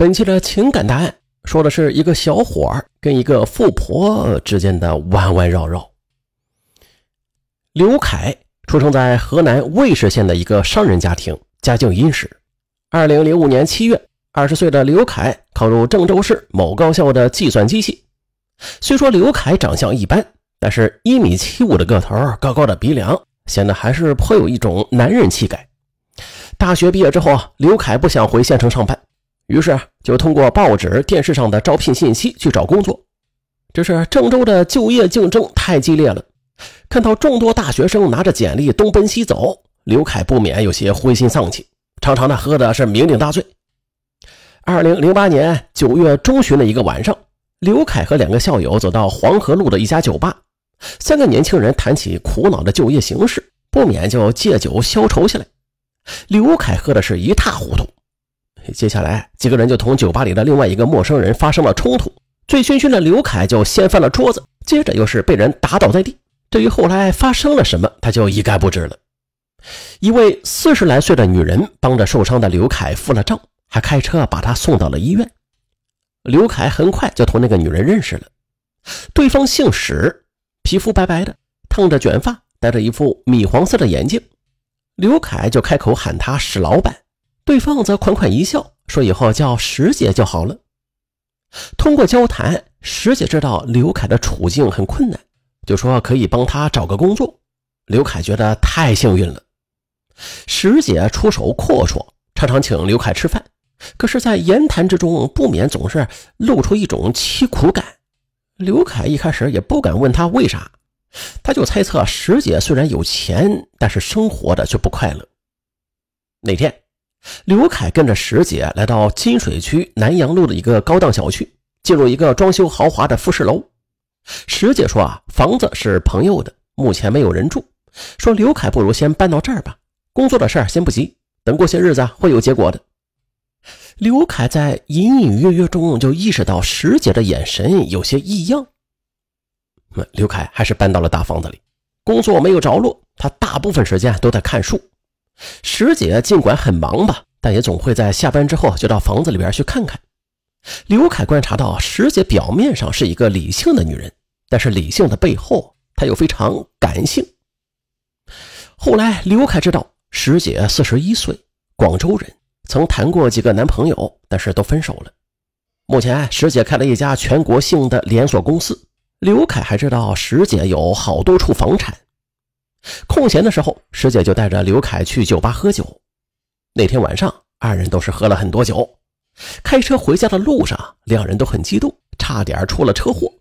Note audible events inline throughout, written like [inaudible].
本期的情感答案说的是一个小伙儿跟一个富婆之间的弯弯绕绕。刘凯出生在河南尉氏县的一个商人家庭，家境殷实。二零零五年七月，二十岁的刘凯考入郑州市某高校的计算机系。虽说刘凯长相一般，但是一米七五的个头，高高的鼻梁，显得还是颇有一种男人气概。大学毕业之后啊，刘凯不想回县城上班。于是就通过报纸、电视上的招聘信息去找工作。只是郑州的就业竞争太激烈了，看到众多大学生拿着简历东奔西走，刘凯不免有些灰心丧气，常常的喝的是酩酊大醉。二零零八年九月中旬的一个晚上，刘凯和两个校友走到黄河路的一家酒吧，三个年轻人谈起苦恼的就业形势，不免就借酒消愁起来。刘凯喝的是一塌糊涂。接下来，几个人就同酒吧里的另外一个陌生人发生了冲突。醉醺醺的刘凯就掀翻了桌子，接着又是被人打倒在地。至于后来发生了什么，他就一概不知了。一位四十来岁的女人帮着受伤的刘凯付了账，还开车把他送到了医院。刘凯很快就同那个女人认识了，对方姓史，皮肤白白的，烫着卷发，戴着一副米黄色的眼镜。刘凯就开口喊他史老板。对方则款款一笑，说：“以后叫石姐就好了。”通过交谈，石姐知道刘凯的处境很困难，就说可以帮他找个工作。刘凯觉得太幸运了。石姐出手阔绰，常常请刘凯吃饭，可是，在言谈之中不免总是露出一种凄苦感。刘凯一开始也不敢问他为啥，他就猜测石姐虽然有钱，但是生活的却不快乐。那天。刘凯跟着石姐来到金水区南阳路的一个高档小区，进入一个装修豪华的复式楼。石姐说：“啊，房子是朋友的，目前没有人住。说刘凯不如先搬到这儿吧，工作的事儿先不急，等过些日子会有结果的。”刘凯在隐隐约约中就意识到石姐的眼神有些异样。刘凯还是搬到了大房子里，工作没有着落，他大部分时间都在看书。石姐尽管很忙吧，但也总会在下班之后就到房子里边去看看。刘凯观察到，石姐表面上是一个理性的女人，但是理性的背后，她又非常感性。后来，刘凯知道石姐四十一岁，广州人，曾谈过几个男朋友，但是都分手了。目前，石姐开了一家全国性的连锁公司。刘凯还知道石姐有好多处房产。空闲的时候，师姐就带着刘凯去酒吧喝酒。那天晚上，二人都是喝了很多酒。开车回家的路上，两人都很激动，差点出了车祸。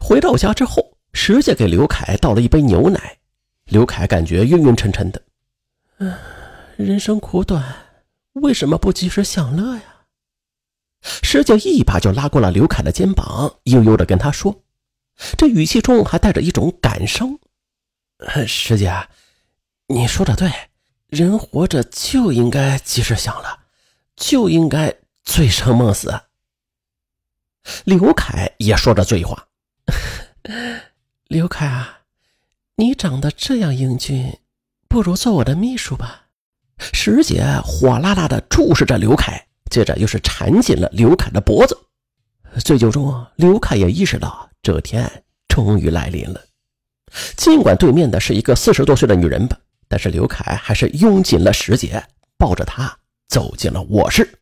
回到家之后，师姐给刘凯倒了一杯牛奶。刘凯感觉晕晕沉沉的。嗯，人生苦短，为什么不及时享乐呀？师姐一把就拉过了刘凯的肩膀，悠悠地跟他说，这语气中还带着一种感伤。师姐，你说的对，人活着就应该及时享乐，就应该醉生梦死。刘凯也说着醉话：“ [laughs] 刘凯啊，你长得这样英俊，不如做我的秘书吧。”师姐火辣辣的注视着刘凯，接着又是缠紧了刘凯的脖子。醉酒中，刘凯也意识到这天终于来临了。尽管对面的是一个四十多岁的女人吧，但是刘凯还是拥紧了石姐，抱着她走进了卧室。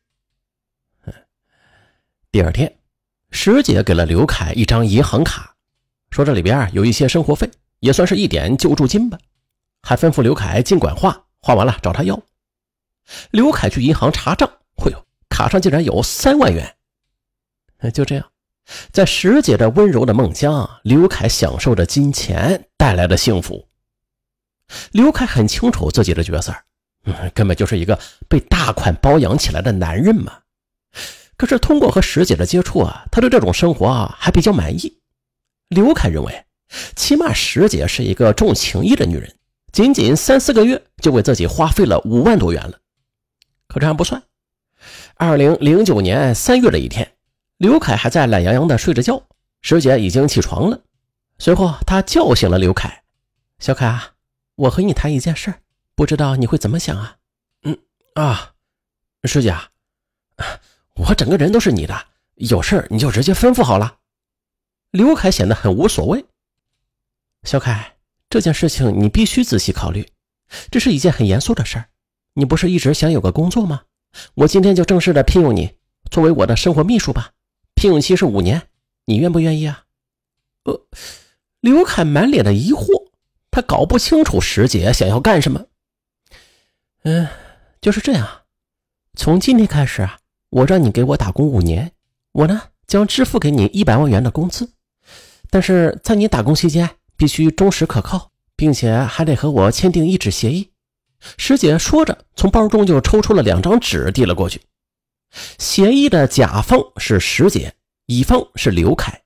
第二天，石姐给了刘凯一张银行卡，说这里边有一些生活费，也算是一点救助金吧，还吩咐刘凯尽管花，花完了找他要。刘凯去银行查账，哎呦，卡上竟然有三万元。就这样。在石姐的温柔的梦乡，刘凯享受着金钱带来的幸福。刘凯很清楚自己的角色，嗯，根本就是一个被大款包养起来的男人嘛。可是通过和石姐的接触啊，他对这种生活啊还比较满意。刘凯认为，起码石姐是一个重情义的女人，仅仅三四个月就为自己花费了五万多元了。可这还不算，二零零九年三月的一天。刘凯还在懒洋洋的睡着觉，师姐已经起床了。随后，他叫醒了刘凯：“小凯啊，我和你谈一件事，不知道你会怎么想啊？”“嗯啊，师姐啊，我整个人都是你的，有事你就直接吩咐好了。刘凯显得很无所谓。小凯，这件事情你必须仔细考虑，这是一件很严肃的事儿。你不是一直想有个工作吗？我今天就正式的聘用你，作为我的生活秘书吧。聘用期是五年，你愿不愿意啊？呃，刘凯满脸的疑惑，他搞不清楚石姐想要干什么。嗯，就是这样。从今天开始啊，我让你给我打工五年，我呢将支付给你一百万元的工资。但是在你打工期间，必须忠实可靠，并且还得和我签订一纸协议。师姐说着，从包中就抽出了两张纸，递了过去。协议的甲方是石姐，乙方是刘凯。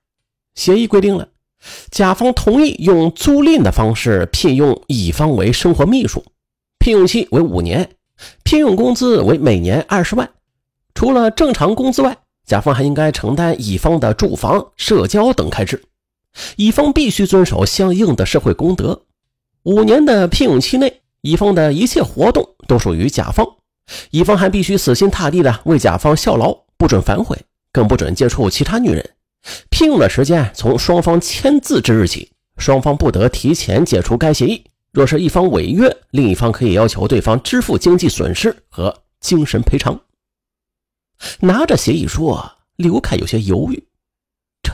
协议规定了，甲方同意用租赁的方式聘用乙方为生活秘书，聘用期为五年，聘用工资为每年二十万。除了正常工资外，甲方还应该承担乙方的住房、社交等开支。乙方必须遵守相应的社会公德。五年的聘用期内。乙方的一切活动都属于甲方，乙方还必须死心塌地的为甲方效劳，不准反悔，更不准接触其他女人。聘用的时间从双方签字之日起，双方不得提前解除该协议。若是一方违约，另一方可以要求对方支付经济损失和精神赔偿。拿着协议书，刘凯有些犹豫：这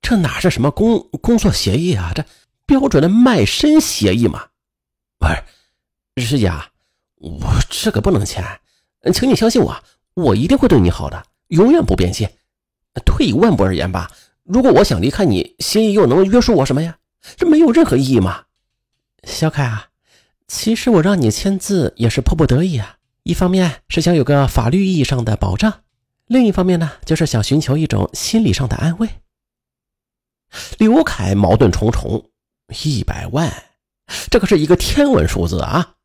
这哪是什么工工作协议啊？这标准的卖身协议嘛？不是。师姐，我这个不能签，请你相信我，我一定会对你好的，永远不变心。退一万步而言吧，如果我想离开你，协议又能约束我什么呀？这没有任何意义嘛。小凯啊，其实我让你签字也是迫不得已啊。一方面是想有个法律意义上的保障，另一方面呢，就是想寻求一种心理上的安慰。刘凯矛盾重重，一百万，这可是一个天文数字啊！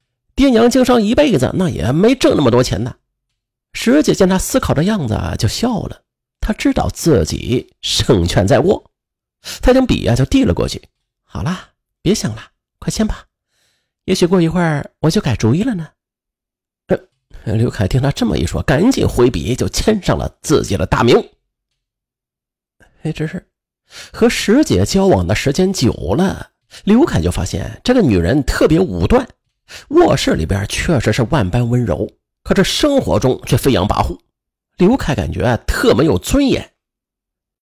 爹娘经商一辈子，那也没挣那么多钱呢。石姐见他思考的样子，就笑了。她知道自己胜券在握，她将笔呀就递了过去。好了，别想了，快签吧。也许过一会儿我就改主意了呢。呃，刘凯听他这么一说，赶紧挥笔就签上了自己的大名。哎，只是和石姐交往的时间久了，刘凯就发现这个女人特别武断。卧室里边确实是万般温柔，可这生活中却飞扬跋扈。刘凯感觉特没有尊严。